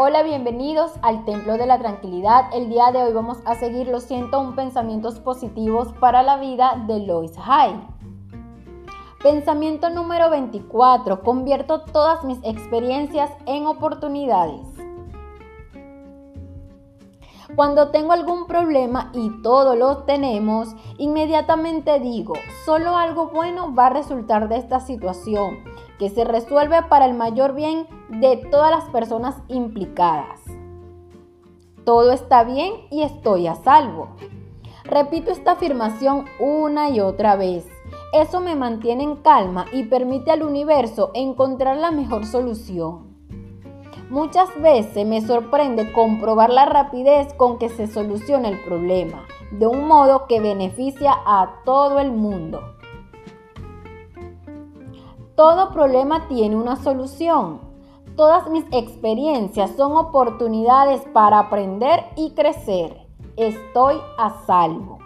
Hola, bienvenidos al Templo de la Tranquilidad. El día de hoy vamos a seguir los 101 pensamientos positivos para la vida de Lois Hay. Pensamiento número 24. Convierto todas mis experiencias en oportunidades. Cuando tengo algún problema y todos lo tenemos, inmediatamente digo, solo algo bueno va a resultar de esta situación, que se resuelve para el mayor bien de todas las personas implicadas. Todo está bien y estoy a salvo. Repito esta afirmación una y otra vez. Eso me mantiene en calma y permite al universo encontrar la mejor solución. Muchas veces me sorprende comprobar la rapidez con que se soluciona el problema, de un modo que beneficia a todo el mundo. Todo problema tiene una solución. Todas mis experiencias son oportunidades para aprender y crecer. Estoy a salvo.